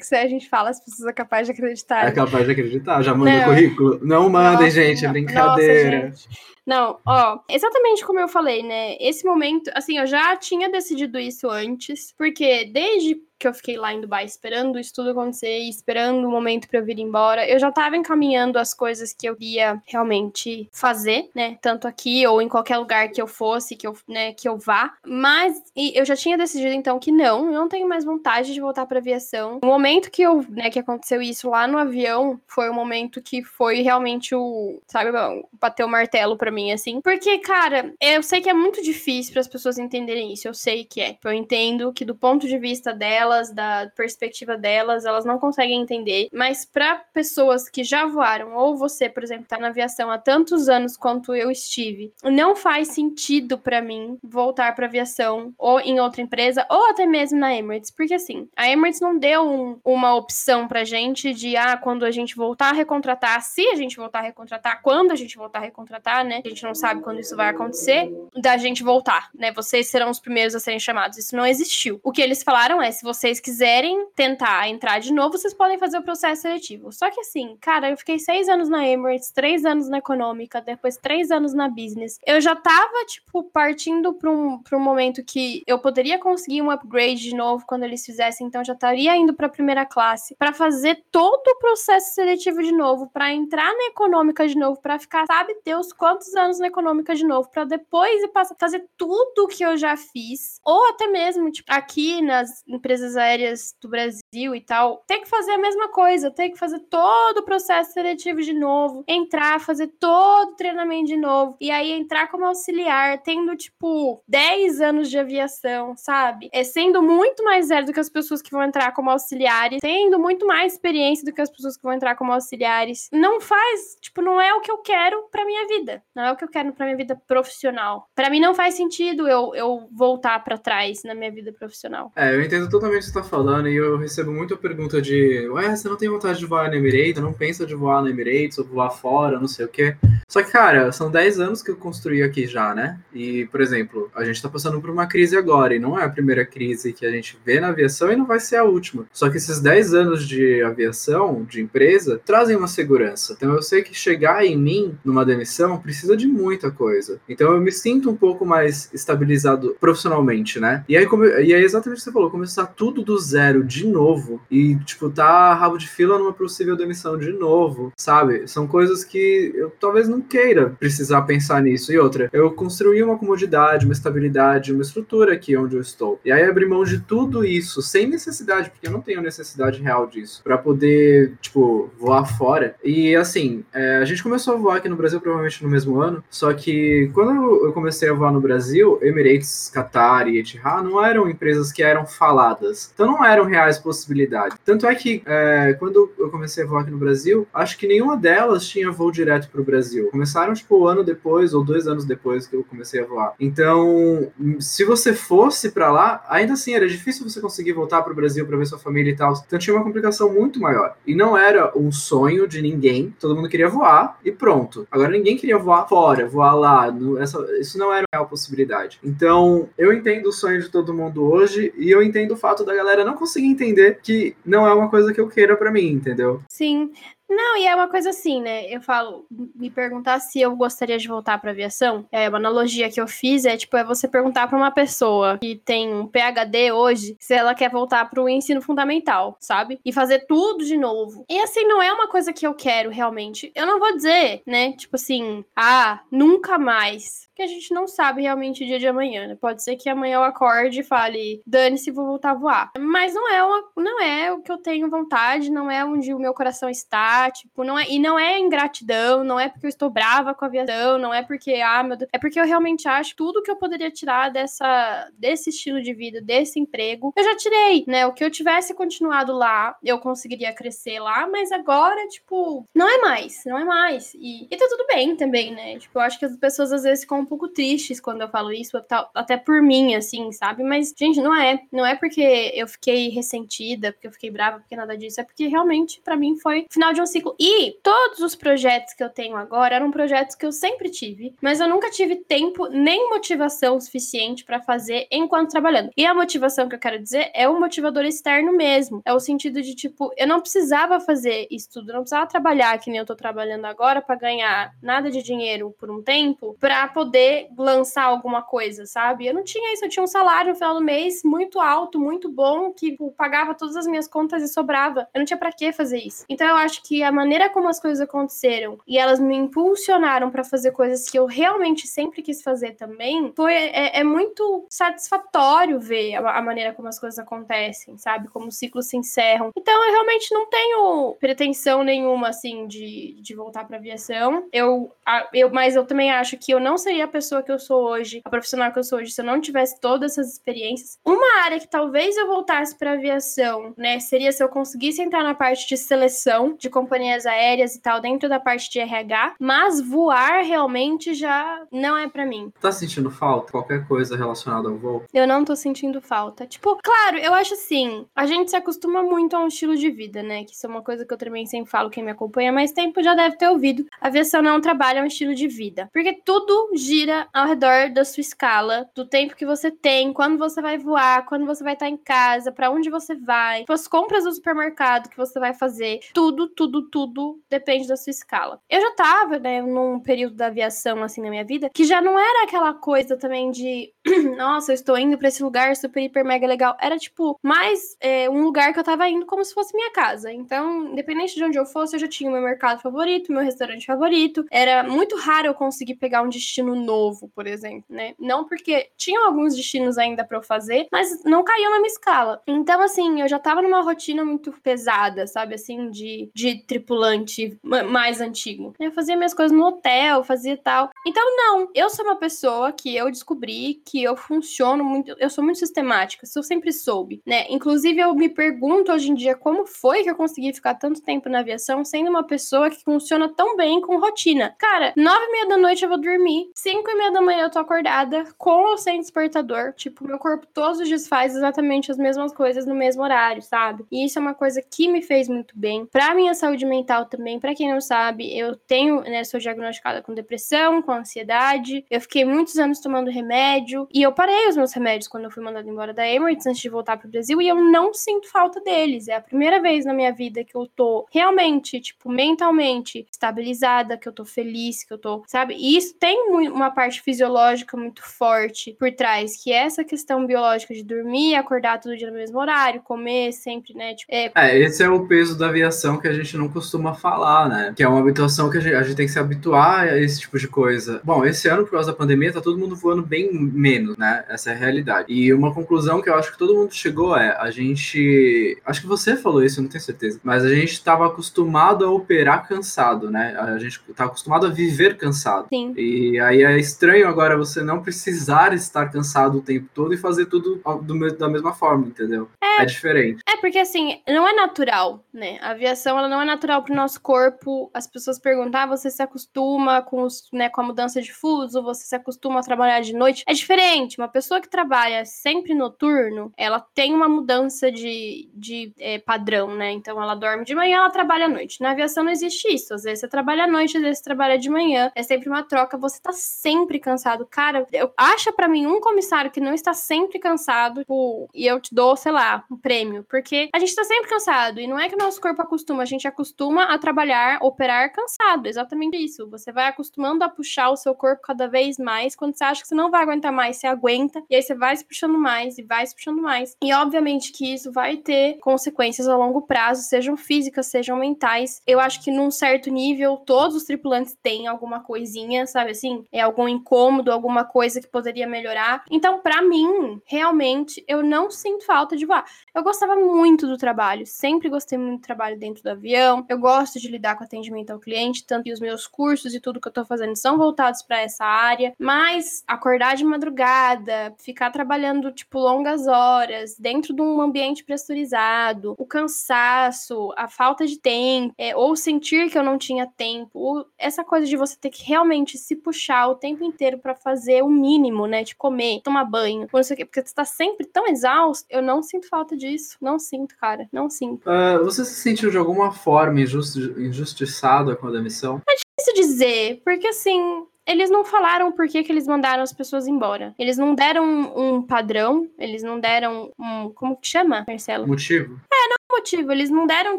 Se a gente fala, as pessoas são capazes de acreditar. É capaz de acreditar. Já manda o currículo. Não mandem, gente. É brincadeira. Nossa, gente. Não, ó, exatamente como eu falei, né? Esse momento, assim, eu já tinha decidido isso antes, porque desde que eu fiquei lá em Dubai esperando o estudo acontecer, esperando o momento para eu vir embora, eu já estava encaminhando as coisas que eu ia realmente fazer, né? Tanto aqui ou em qualquer lugar que eu fosse, que eu, né, que eu vá. Mas eu já tinha decidido então que não, eu não tenho mais vontade de voltar para aviação. O momento que eu, né, que aconteceu isso lá no avião, foi o momento que foi realmente o, sabe, bater o martelo para mim assim, porque cara, eu sei que é muito difícil para as pessoas entenderem isso, eu sei que é. Eu entendo que do ponto de vista dela delas, da perspectiva delas, elas não conseguem entender. Mas para pessoas que já voaram, ou você, por exemplo, tá na aviação há tantos anos quanto eu estive, não faz sentido para mim voltar para aviação ou em outra empresa, ou até mesmo na Emirates, porque assim, a Emirates não deu um, uma opção pra gente de ah, quando a gente voltar a recontratar, se a gente voltar a recontratar, quando a gente voltar a recontratar, né? A gente não sabe quando isso vai acontecer, da gente voltar, né? Vocês serão os primeiros a serem chamados. Isso não existiu. O que eles falaram é: se você vocês quiserem tentar entrar de novo, vocês podem fazer o processo seletivo. Só que assim, cara, eu fiquei seis anos na Emirates, três anos na Econômica, depois três anos na Business. Eu já tava, tipo, partindo pra um, pra um momento que eu poderia conseguir um upgrade de novo quando eles fizessem, então já estaria indo pra primeira classe, para fazer todo o processo seletivo de novo, para entrar na Econômica de novo, para ficar, sabe Deus, quantos anos na Econômica de novo, para depois ir passar, fazer tudo que eu já fiz, ou até mesmo, tipo, aqui nas empresas empresas aéreas do Brasil e tal, ter que fazer a mesma coisa, ter que fazer todo o processo seletivo de novo, entrar, fazer todo o treinamento de novo, e aí entrar como auxiliar, tendo, tipo, 10 anos de aviação, sabe? É sendo muito mais velho do que as pessoas que vão entrar como auxiliares, tendo muito mais experiência do que as pessoas que vão entrar como auxiliares. Não faz, tipo, não é o que eu quero pra minha vida. Não é o que eu quero pra minha vida profissional. Para mim não faz sentido eu, eu voltar para trás na minha vida profissional. É, eu entendo totalmente que você tá falando e eu recebo muita pergunta de ué, você não tem vontade de voar na Emirates? Não pensa de voar na Emirates ou voar fora, não sei o quê. Só que, cara, são 10 anos que eu construí aqui já, né? E, por exemplo, a gente tá passando por uma crise agora e não é a primeira crise que a gente vê na aviação e não vai ser a última. Só que esses 10 anos de aviação, de empresa, trazem uma segurança. Então eu sei que chegar em mim numa demissão precisa de muita coisa. Então eu me sinto um pouco mais estabilizado profissionalmente, né? E aí, como, e aí exatamente o que você falou, começar tudo tudo do zero de novo e, tipo, tá rabo de fila numa possível demissão de novo, sabe? São coisas que eu talvez não queira precisar pensar nisso. E outra, eu construí uma comodidade, uma estabilidade, uma estrutura aqui onde eu estou. E aí abrir mão de tudo isso, sem necessidade, porque eu não tenho necessidade real disso, para poder, tipo, voar fora. E assim, é, a gente começou a voar aqui no Brasil provavelmente no mesmo ano, só que quando eu comecei a voar no Brasil, Emirates, Qatar e Etihad não eram empresas que eram faladas então não eram reais possibilidades. Tanto é que é, quando eu comecei a voar aqui no Brasil, acho que nenhuma delas tinha voo direto para o Brasil. Começaram tipo um ano depois ou dois anos depois que eu comecei a voar. Então, se você fosse para lá, ainda assim era difícil você conseguir voltar para o Brasil para ver sua família e tal. Então tinha uma complicação muito maior. E não era um sonho de ninguém. Todo mundo queria voar e pronto. Agora ninguém queria voar fora, voar lá. essa, isso não era uma real possibilidade. Então eu entendo o sonho de todo mundo hoje e eu entendo o fato da galera não conseguir entender que não é uma coisa que eu queira para mim, entendeu? Sim. Não, e é uma coisa assim, né? Eu falo, me perguntar se eu gostaria de voltar para aviação. É uma analogia que eu fiz é tipo é você perguntar para uma pessoa que tem um PhD hoje se ela quer voltar para o ensino fundamental, sabe? E fazer tudo de novo. E assim não é uma coisa que eu quero realmente. Eu não vou dizer, né? Tipo assim, ah, nunca mais que a gente não sabe realmente o dia de amanhã. Né? Pode ser que amanhã eu acorde e fale, dane-se, vou voltar a voar. Mas não é, uma, não é o que eu tenho vontade, não é onde o meu coração está, tipo, não é, e não é ingratidão, não é porque eu estou brava com a aviação, não é porque, ah, meu Deus, é porque eu realmente acho tudo que eu poderia tirar dessa, desse estilo de vida, desse emprego, eu já tirei, né? O que eu tivesse continuado lá, eu conseguiria crescer lá, mas agora, tipo, não é mais, não é mais. E, e tá tudo bem também, né? Tipo, eu acho que as pessoas às vezes um pouco tristes quando eu falo isso, até por mim, assim, sabe? Mas, gente, não é. Não é porque eu fiquei ressentida, porque eu fiquei brava, porque nada disso. É porque realmente, para mim, foi final de um ciclo. E todos os projetos que eu tenho agora eram projetos que eu sempre tive, mas eu nunca tive tempo nem motivação suficiente para fazer enquanto trabalhando. E a motivação que eu quero dizer é um motivador externo mesmo. É o sentido de, tipo, eu não precisava fazer isso tudo, eu não precisava trabalhar que nem eu tô trabalhando agora para ganhar nada de dinheiro por um tempo para poder lançar alguma coisa, sabe? Eu não tinha isso, eu tinha um salário no final do mês muito alto, muito bom, que tipo, pagava todas as minhas contas e sobrava. Eu não tinha para que fazer isso. Então eu acho que a maneira como as coisas aconteceram e elas me impulsionaram para fazer coisas que eu realmente sempre quis fazer também, foi é, é muito satisfatório ver a, a, maneira como as coisas acontecem, sabe? Como os ciclos se encerram. Então eu realmente não tenho pretensão nenhuma assim de, de voltar para aviação. Eu, eu mas eu também acho que eu não seria a pessoa que eu sou hoje, a profissional que eu sou hoje, se eu não tivesse todas essas experiências. Uma área que talvez eu voltasse para aviação, né, seria se eu conseguisse entrar na parte de seleção de companhias aéreas e tal, dentro da parte de RH, mas voar realmente já não é para mim. Tá sentindo falta qualquer coisa relacionada ao voo? Eu não tô sentindo falta. Tipo, claro, eu acho assim, a gente se acostuma muito a um estilo de vida, né, que isso é uma coisa que eu também sempre falo, quem me acompanha há mais tempo já deve ter ouvido. A aviação não é um trabalho, é um estilo de vida. Porque tudo gira ao redor da sua escala, do tempo que você tem, quando você vai voar, quando você vai estar em casa, para onde você vai, as compras do supermercado que você vai fazer, tudo, tudo, tudo depende da sua escala. Eu já tava, né, num período da aviação assim na minha vida, que já não era aquela coisa também de, nossa, eu estou indo para esse lugar super hiper mega legal. Era tipo mais é, um lugar que eu tava indo como se fosse minha casa. Então, independente de onde eu fosse, eu já tinha o meu mercado favorito, meu restaurante favorito. Era muito raro eu conseguir pegar um destino novo, por exemplo, né? Não porque tinham alguns destinos ainda para eu fazer, mas não caiu na minha escala. Então, assim, eu já tava numa rotina muito pesada, sabe? Assim, de, de tripulante mais antigo. Eu fazia minhas coisas no hotel, fazia tal. Então, não, eu sou uma pessoa que eu descobri que eu funciono muito, eu sou muito sistemática, isso eu sempre soube, né? Inclusive, eu me pergunto hoje em dia como foi que eu consegui ficar tanto tempo na aviação sendo uma pessoa que funciona tão bem com rotina. Cara, nove e meia da noite eu vou dormir, cinco e meia da manhã eu tô acordada, com ou sem despertador. Tipo, meu corpo todos os dias faz exatamente as mesmas coisas no mesmo horário, sabe? E isso é uma coisa que me fez muito bem. Pra minha saúde mental também, para quem não sabe, eu tenho, né, sou diagnosticada com depressão, com ansiedade. Eu fiquei muitos anos tomando remédio e eu parei os meus remédios quando eu fui mandada embora da Emirates antes de voltar pro Brasil e eu não sinto falta deles. É a primeira vez na minha vida que eu tô realmente, tipo, mentalmente estabilizada, que eu tô feliz, que eu tô, sabe? E isso tem uma parte fisiológica muito forte por trás, que é essa questão biológica de dormir, acordar todo dia no mesmo horário, comer sempre, né? Tipo, é... é... esse é o peso da aviação que a gente não costuma falar, né? Que é uma habituação que a gente, a gente tem que se habituar a esse tipo de coisa. Bom, esse ano, por causa da pandemia, tá todo mundo voando bem menos, né? Essa é a realidade. E uma conclusão que eu acho que todo mundo chegou é: a gente. Acho que você falou isso, eu não tenho certeza. Mas a gente estava acostumado a operar cansado, né? A gente tá acostumado a viver cansado. Sim. E aí é estranho agora você não precisar estar cansado o tempo todo e fazer tudo do, da mesma forma, entendeu? É, é diferente. É, porque assim, não é natural, né? A aviação ela não é natural pro nosso corpo. As pessoas perguntam, ah, você se acostuma com, os, né, com a mudança de fuso, você se acostuma a trabalhar de noite. É diferente. Uma pessoa que trabalha sempre noturno, ela tem uma mudança de, de é, padrão, né? Então ela dorme de manhã, ela trabalha à noite. Na aviação não existe isso. Às vezes você trabalha à noite, às vezes você trabalha de manhã. É sempre uma troca. Você tá sempre cansado. Cara, eu, acha para mim um comissário que não está sempre cansado tipo, e eu te dou, sei lá, um prêmio. Porque a gente tá sempre cansado. E não é que o nosso corpo acostuma, a gente acostuma a trabalhar, operar cansado. Exatamente isso. Você vai acostumando a puxar o seu corpo cada vez mais. Quando você acha que você não vai aguentar mais, você aguenta. E aí você vai se puxando mais e vai se puxando mais. E obviamente que isso vai ter consequências a longo prazo, sejam físicas, sejam mentais. Eu acho que num certo nível, todos os tripulantes têm alguma coisinha, sabe assim? É algum incômodo, alguma coisa que poderia melhorar. Então, para mim, realmente, eu não sinto falta de voar. Eu gostava muito do trabalho, sempre gostei muito do trabalho dentro do avião. Eu gosto de lidar com atendimento ao cliente, tanto que os meus cursos e tudo que eu tô fazendo são voltados para essa área. Mas acordar de madrugada, ficar trabalhando tipo longas horas, dentro de um ambiente pressurizado, o cansaço, a falta de tempo, é, ou sentir que eu não tinha tempo, essa coisa de você ter que realmente se puxar o tempo inteiro para fazer o mínimo, né? De comer, tomar banho, não sei o quê, porque você tá sempre tão exausto, eu não sinto falta disso. Não sinto, cara. Não sinto. Uh, você se sentiu de alguma forma injusti injustiçada com a demissão? É difícil dizer, porque assim, eles não falaram por que, que eles mandaram as pessoas embora. Eles não deram um, um padrão, eles não deram um. Como que chama, Marcelo? Motivo? É, não motivo, eles não deram,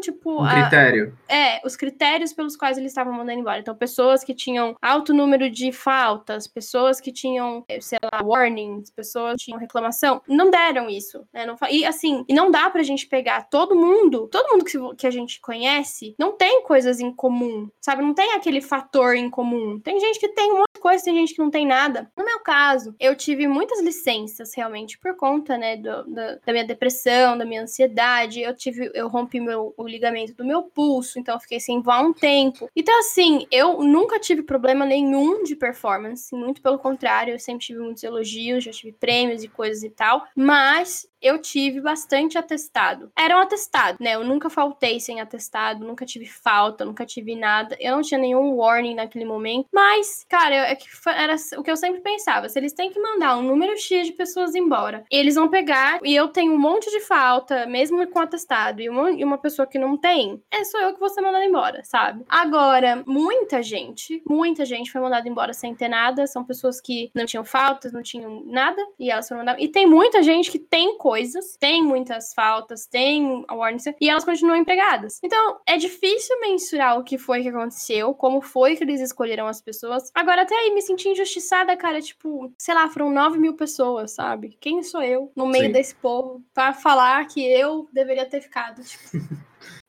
tipo. Um critério. A, é, os critérios pelos quais eles estavam mandando embora. Então, pessoas que tinham alto número de faltas, pessoas que tinham, sei lá, warnings, pessoas que tinham reclamação, não deram isso. Né? Não, e assim, e não dá pra gente pegar todo mundo, todo mundo que, que a gente conhece, não tem coisas em comum, sabe? Não tem aquele fator em comum. Tem gente que tem um monte de coisa, tem gente que não tem nada. No meu caso, eu tive muitas licenças realmente por conta, né, do, do, da minha depressão, da minha ansiedade. Eu tive eu rompi meu, o ligamento do meu pulso, então eu fiquei sem voar um tempo. Então, assim, eu nunca tive problema nenhum de performance, muito pelo contrário, eu sempre tive muitos elogios, já tive prêmios e coisas e tal, mas eu tive bastante atestado. Era um atestado, né? Eu nunca faltei sem atestado, nunca tive falta, nunca tive nada. Eu não tinha nenhum warning naquele momento. Mas, cara, é que era o que eu sempre pensava. Se eles têm que mandar um número X de pessoas embora, eles vão pegar e eu tenho um monte de falta, mesmo com atestado, e uma, e uma pessoa que não tem, é só eu que vou ser mandada embora, sabe? Agora, muita gente, muita gente foi mandada embora sem ter nada. São pessoas que não tinham faltas, não tinham nada, e elas foram mandadas. E tem muita gente que tem coisas, tem muitas faltas, tem warnings, e elas continuam empregadas. Então, é difícil mensurar o que foi que aconteceu, como foi que eles escolheram as pessoas. Agora, até aí, me senti injustiçada, cara, tipo, sei lá, foram 9 mil pessoas, sabe? Quem sou eu no meio Sim. desse povo para falar que eu deveria ter ficado, tipo.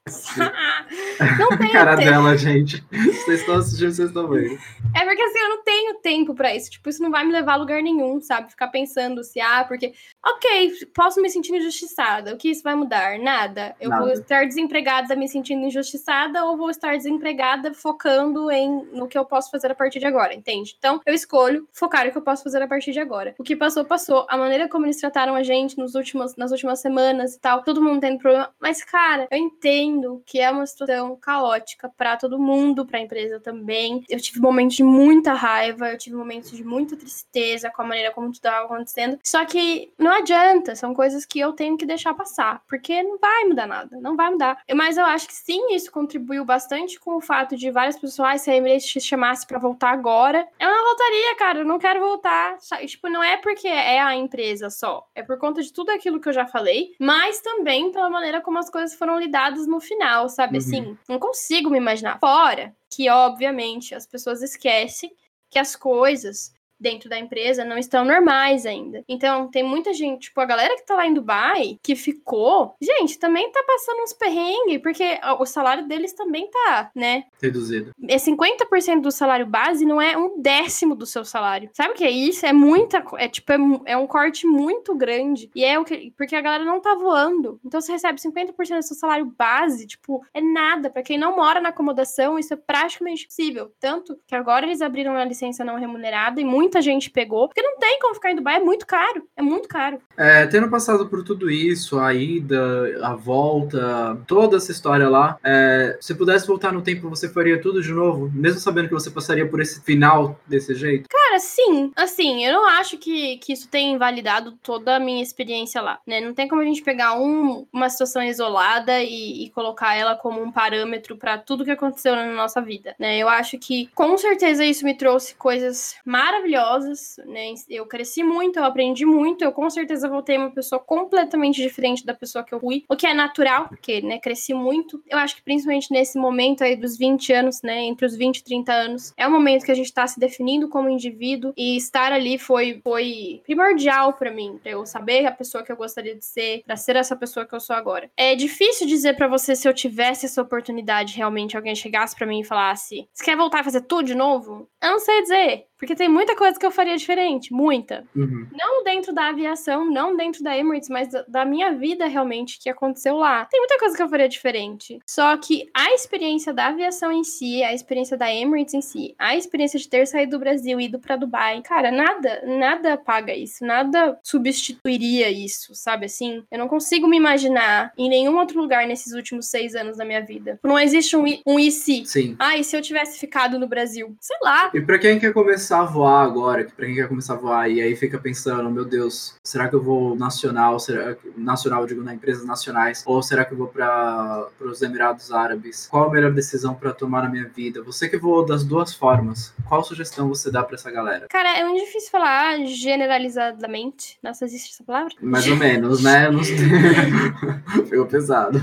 não tenho cara tempo. dela, gente. Vocês estão assistindo, vocês estão vendo. É porque assim, eu não tenho tempo para isso. Tipo, isso não vai me levar a lugar nenhum, sabe? Ficar pensando se, ah, porque. Ok, posso me sentir injustiçada. O que isso vai mudar? Nada. Eu Nada. vou estar desempregada me sentindo injustiçada ou vou estar desempregada focando em no que eu posso fazer a partir de agora, entende? Então, eu escolho focar no que eu posso fazer a partir de agora. O que passou, passou. A maneira como eles trataram a gente nos últimos, nas últimas semanas e tal, todo mundo tendo problema. Mas, cara, eu entendo que é uma situação caótica para todo mundo, para a empresa também. Eu tive momentos de muita raiva, eu tive momentos de muita tristeza com a maneira como tudo estava acontecendo. Só que não adianta, são coisas que eu tenho que deixar passar, porque não vai mudar nada, não vai mudar. Mas eu acho que sim, isso contribuiu bastante com o fato de várias pessoas, se a Emirates te chamasse para voltar agora, eu não voltaria, cara, eu não quero voltar. Tipo, não é porque é a empresa só, é por conta de tudo aquilo que eu já falei, mas também pela maneira como as coisas foram lidadas no final, sabe? Uhum. Assim, não consigo me imaginar. Fora que, obviamente, as pessoas esquecem que as coisas dentro da empresa não estão normais ainda. Então, tem muita gente, tipo, a galera que tá lá em Dubai, que ficou, gente, também tá passando uns perrengues, porque o salário deles também tá, né? Reduzido. É 50% do salário base, não é um décimo do seu salário. Sabe o que é isso? É muita, é tipo, é, é um corte muito grande. E é o que, porque a galera não tá voando. Então, você recebe 50% do seu salário base, tipo, é nada. para quem não mora na acomodação, isso é praticamente impossível. Tanto que agora eles abriram a licença não remunerada e muito muita gente pegou, porque não tem como ficar em Dubai, é muito caro, é muito caro. É, tendo passado por tudo isso, a ida, a volta, toda essa história lá, é, se pudesse voltar no tempo, você faria tudo de novo, mesmo sabendo que você passaria por esse final desse jeito? Cara, sim. Assim, eu não acho que, que isso tenha invalidado toda a minha experiência lá, né? Não tem como a gente pegar um, uma situação isolada e, e colocar ela como um parâmetro para tudo que aconteceu na nossa vida, né? Eu acho que com certeza isso me trouxe coisas maravilhosas maravilhosas, né? Eu cresci muito, eu aprendi muito, eu com certeza voltei uma pessoa completamente diferente da pessoa que eu fui, o que é natural, porque, né, cresci muito. Eu acho que principalmente nesse momento aí dos 20 anos, né, entre os 20 e 30 anos, é o momento que a gente tá se definindo como indivíduo e estar ali foi, foi primordial para mim, pra eu saber a pessoa que eu gostaria de ser, pra ser essa pessoa que eu sou agora. É difícil dizer para você se eu tivesse essa oportunidade realmente, alguém chegasse para mim e falasse: Você quer voltar a fazer tudo de novo? Eu não sei dizer. Porque tem muita coisa que eu faria diferente, muita. Uhum. Não dentro da aviação, não dentro da Emirates, mas da, minha vida realmente que aconteceu lá. Tem muita coisa que eu faria diferente. Só que a experiência da aviação em si, a experiência da Emirates em si, a experiência de ter saído do Brasil e ido para Dubai, cara, nada, nada paga isso, nada substituiria isso, sabe assim? Eu não consigo me imaginar em nenhum outro lugar nesses últimos seis anos da minha vida. Não existe um, um e se. Sim. Ah, e se eu tivesse ficado no Brasil? Sei lá. E pra quem quer começar a voar agora, que pra quem quer começar a voar e aí fica pensando, meu Deus, será que eu vou nacional, será nacional, digo, na empresas nacionais, ou será que eu vou para os Emirados Árabes? Qual a melhor decisão para tomar na minha vida? Você que voou das duas formas, qual sugestão você dá para essa galera? Cara, é muito difícil falar generalizadamente. Nossa, existe essa palavra? Mais ou menos, né? Não Ficou pesado.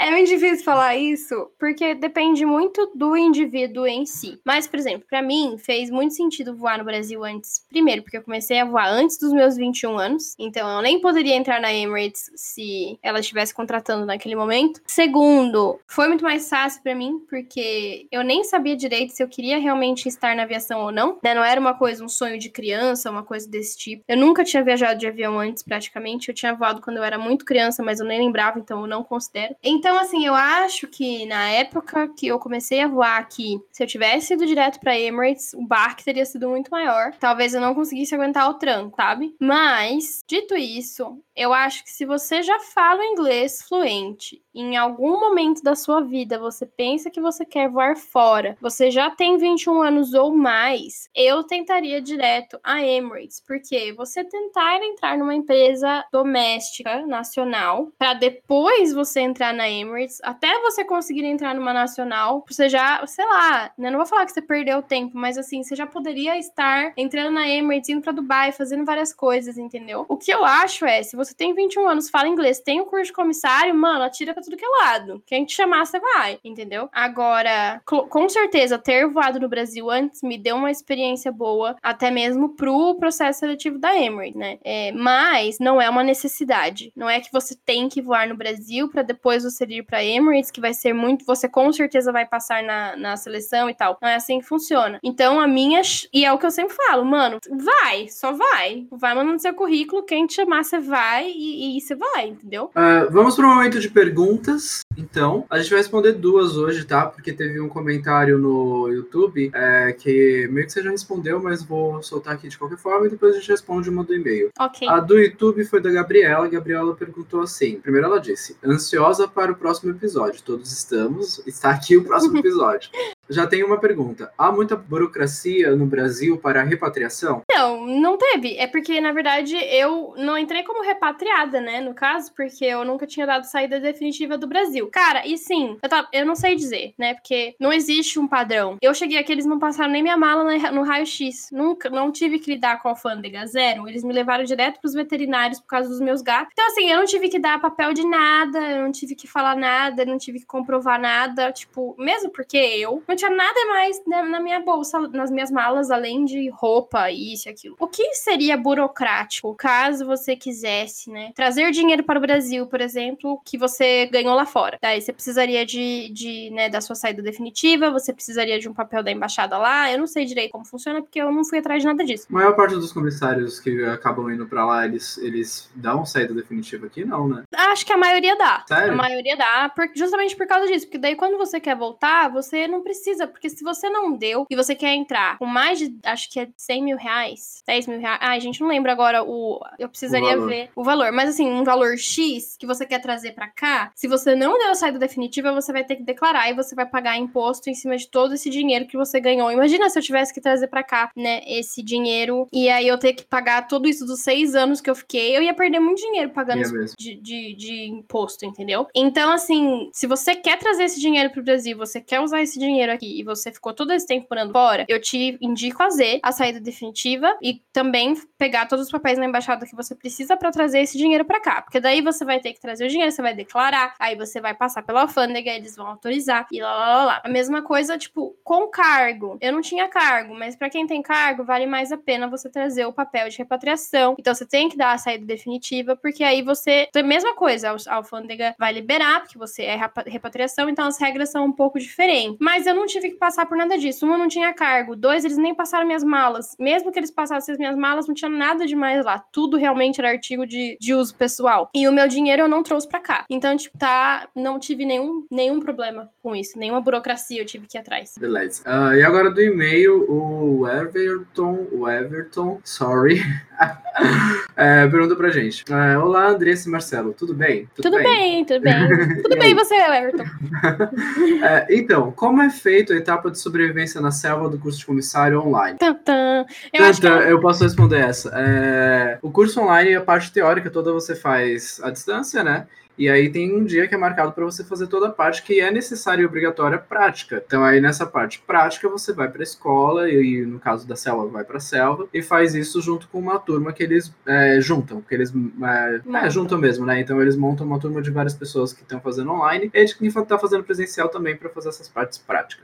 É muito difícil falar isso, porque depende muito do indivíduo em si. Mas, por exemplo, para mim fez muito sentido voar no Brasil antes. Primeiro, porque eu comecei a voar antes dos meus 21 anos, então eu nem poderia entrar na Emirates se ela estivesse contratando naquele momento. Segundo, foi muito mais fácil para mim, porque eu nem sabia direito se eu queria realmente estar na aviação ou não. Né? Não era uma coisa, um sonho de criança, uma coisa desse tipo. Eu nunca tinha viajado de avião antes, praticamente. Eu tinha voado quando eu era muito criança, mas eu nem lembrava, então eu não considero. Então, assim, eu acho que na época que eu comecei a voar aqui, se eu tivesse ido direto para Emirates, o barco teria sido muito maior. Talvez eu não conseguisse aguentar o tranco, sabe? Mas, dito isso, eu acho que se você já fala inglês fluente, em algum momento da sua vida você pensa que você quer voar fora, você já tem 21 anos ou mais, eu tentaria direto a Emirates, porque você tentar entrar numa empresa doméstica nacional para depois você entrar na Emirates, até você conseguir entrar numa nacional, você já, sei lá, né, não vou falar que você perdeu tempo, mas assim, você já poderia estar entrando na Emirates, indo para Dubai, fazendo várias coisas, entendeu? O que eu acho é, se você você tem 21 anos, fala inglês, tem o um curso de comissário, mano, atira pra tudo que é lado. Quem te chamar, você vai, entendeu? Agora, com certeza, ter voado no Brasil antes me deu uma experiência boa, até mesmo pro processo seletivo da Emirates, né? É, mas não é uma necessidade. Não é que você tem que voar no Brasil para depois você ir pra Emirates, que vai ser muito. Você com certeza vai passar na, na seleção e tal. Não é assim que funciona. Então, a minha. E é o que eu sempre falo, mano, vai, só vai. Vai mandando seu currículo, quem te chamar, você vai e, e você vai, entendeu? Uh, vamos para o momento de perguntas. Então, a gente vai responder duas hoje, tá? Porque teve um comentário no YouTube é, que meio que você já respondeu, mas vou soltar aqui de qualquer forma e depois a gente responde uma do e-mail. Ok. A do YouTube foi da Gabriela. A Gabriela perguntou assim: primeiro ela disse, ansiosa para o próximo episódio. Todos estamos. Está aqui o próximo episódio. Já tenho uma pergunta. Há muita burocracia no Brasil para a repatriação? Não, não teve. É porque, na verdade, eu não entrei como repatriada, né? No caso, porque eu nunca tinha dado saída definitiva do Brasil. Cara, e sim, eu, tava, eu não sei dizer, né? Porque não existe um padrão. Eu cheguei aqui, eles não passaram nem minha mala no raio-x. Nunca, não tive que lidar com a alfândega, zero. Eles me levaram direto pros veterinários por causa dos meus gatos. Então, assim, eu não tive que dar papel de nada, eu não tive que falar nada, eu não tive que comprovar nada. Tipo, mesmo porque eu não tinha nada mais na minha bolsa, nas minhas malas, além de roupa, isso e aquilo. O que seria burocrático, caso você quisesse, né, trazer dinheiro para o Brasil, por exemplo, que você ganhou lá fora? Daí você precisaria de, de né, da sua saída definitiva, você precisaria de um papel da embaixada lá. Eu não sei direito como funciona, porque eu não fui atrás de nada disso. A maior parte dos comissários que acabam indo para lá, eles, eles dão saída definitiva aqui, não, né? Acho que a maioria dá. Sério? A maioria dá, por, justamente por causa disso. Porque daí, quando você quer voltar, você não precisa precisa, porque se você não deu e você quer entrar com mais de, acho que é 100 mil reais, 10 mil reais, ai, gente, não lembro agora o, eu precisaria o ver o valor, mas assim, um valor X que você quer trazer para cá, se você não deu a saída definitiva, você vai ter que declarar e você vai pagar imposto em cima de todo esse dinheiro que você ganhou. Imagina se eu tivesse que trazer para cá, né, esse dinheiro e aí eu ter que pagar tudo isso dos seis anos que eu fiquei, eu ia perder muito dinheiro pagando de, de, de imposto, entendeu? Então, assim, se você quer trazer esse dinheiro pro Brasil, você quer usar esse dinheiro aqui e você ficou todo esse tempo morando fora, eu te indico fazer a saída definitiva e também pegar todos os papéis na embaixada que você precisa para trazer esse dinheiro para cá. Porque daí você vai ter que trazer o dinheiro, você vai declarar, aí você vai passar pela alfândega, eles vão autorizar e lá, lá, lá, lá. A mesma coisa, tipo, com cargo. Eu não tinha cargo, mas para quem tem cargo, vale mais a pena você trazer o papel de repatriação. Então você tem que dar a saída definitiva, porque aí você. A mesma coisa, a alfândega vai liberar, porque você é repatriação, então as regras são um pouco diferentes. Mas eu não tive que passar por nada disso. Um, eu não tinha cargo. Dois, eles nem passaram minhas malas. Mesmo que eles passassem as minhas malas, não tinha nada demais lá. Tudo realmente era artigo de, de uso pessoal. E o meu dinheiro eu não trouxe para cá. Então, tipo, tá. Não tive nenhum, nenhum problema com isso. Nenhuma burocracia eu tive que ir atrás. Beleza. Uh, e agora do e-mail, o Everton. O Everton, sorry. é, pergunta pra gente. É, Olá, Andressa e Marcelo, tudo bem? Tudo, tudo bem? bem? tudo bem. tudo bem, você, Everton? é, então, como é feito a etapa de sobrevivência na selva do curso de comissário online? Tantan. Eu, Tantan, que... eu posso responder essa. É, o curso online, a parte teórica toda você faz à distância, né? E aí tem um dia que é marcado para você fazer toda a parte que é necessária e obrigatória prática. Então aí nessa parte prática você vai para a escola e, no caso da selva vai para a selva e faz isso junto com uma turma que eles é, juntam, que eles é, é, juntam mesmo, né? Então eles montam uma turma de várias pessoas que estão fazendo online e de quem está fazendo presencial também para fazer essas partes práticas.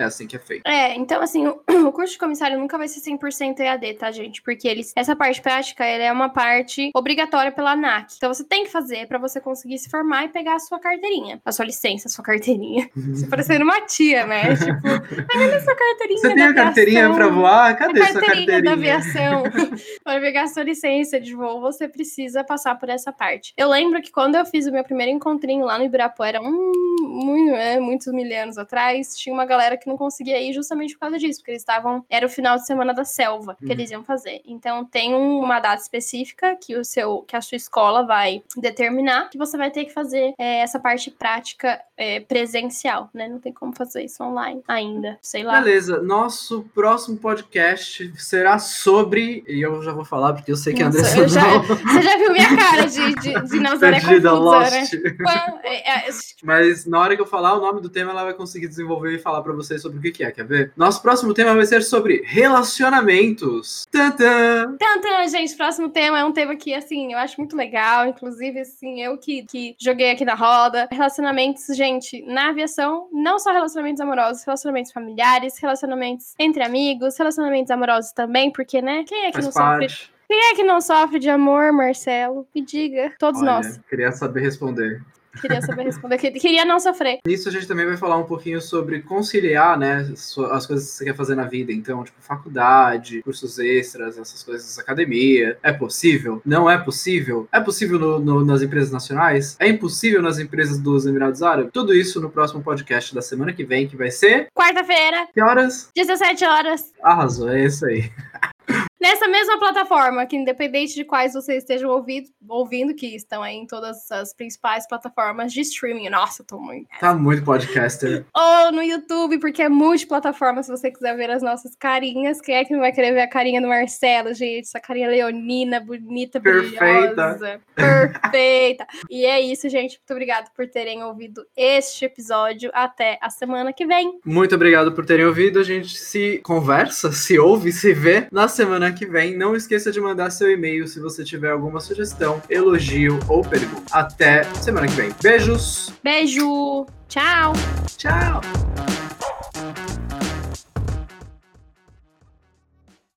É assim que é feito. É, então assim, o, curso de comissário nunca vai ser 100% EAD, tá, gente? Porque eles, essa parte prática, ela é uma parte obrigatória pela ANAC. Então você tem que fazer para você conseguir se formar e pegar a sua carteirinha. A sua licença, a sua carteirinha. Você parecendo uma tia, né? Tipo, cadê a sua carteirinha Você tem a carteirinha para voar? Cadê a sua carteirinha? da aviação. para pegar a sua licença de voo, você precisa passar por essa parte. Eu lembro que quando eu fiz o meu primeiro encontrinho lá no Ibirapuera, um, muito, é, muitos mil anos atrás, tinha uma galera que não conseguia ir justamente por causa disso, porque eles estavam. Era o final de semana da selva que uhum. eles iam fazer. Então tem uma data específica que o seu, que a sua escola vai determinar que você vai ter que fazer é, essa parte prática é, presencial, né? Não tem como fazer isso online ainda, sei lá. Beleza, nosso próximo podcast será sobre. E eu já vou falar, porque eu sei que a Andressa já, não... Você já viu minha cara de, de, de Nazaré Perdida, confusa, né? É, é, Mas na hora que eu falar o nome do tema, ela vai conseguir desenvolver e falar para vocês sobre o que, é, quer ver? Nosso próximo tema vai ser sobre relacionamentos. Tantã! Tantã, gente, próximo tema é um tema que, assim, eu acho muito legal. Inclusive, assim, eu que, que joguei aqui na roda. Relacionamentos, gente, na aviação, não só relacionamentos amorosos, relacionamentos familiares, relacionamentos entre amigos, relacionamentos amorosos também, porque, né? Quem é que Faz não parte. sofre? Quem é que não sofre de amor, Marcelo? Me diga, todos Olha, nós. Queria saber responder. Queria saber responder. Queria não sofrer. Nisso a gente também vai falar um pouquinho sobre conciliar, né, as coisas que você quer fazer na vida. Então, tipo, faculdade, cursos extras, essas coisas, academia. É possível? Não é possível? É possível no, no, nas empresas nacionais? É impossível nas empresas dos Emirados Árabes? Tudo isso no próximo podcast da semana que vem, que vai ser... Quarta-feira. Que horas? 17 horas. Arrasou, é isso aí. Nessa mesma plataforma, que independente de quais vocês estejam ouvindo, ouvindo, que estão aí em todas as principais plataformas de streaming. Nossa, eu tô muito. Tá muito podcaster. Ou no YouTube, porque é multiplataforma, se você quiser ver as nossas carinhas. Quem é que não vai querer ver a carinha do Marcelo, gente? Essa carinha leonina, bonita, Perfeita. brilhosa. Perfeita. e é isso, gente. Muito obrigada por terem ouvido este episódio. Até a semana que vem. Muito obrigado por terem ouvido. A gente se conversa, se ouve, se vê na semana que vem. Não esqueça de mandar seu e-mail se você tiver alguma sugestão, elogio ou pergunta. Até semana que vem. Beijos! Beijo! Tchau! Tchau!